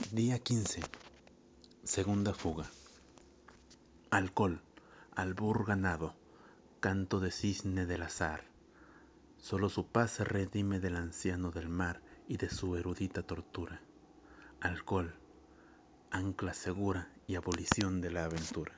Día 15. Segunda fuga. Alcohol, albur ganado, canto de cisne del azar. Solo su paz se redime del anciano del mar y de su erudita tortura. Alcohol, ancla segura y abolición de la aventura.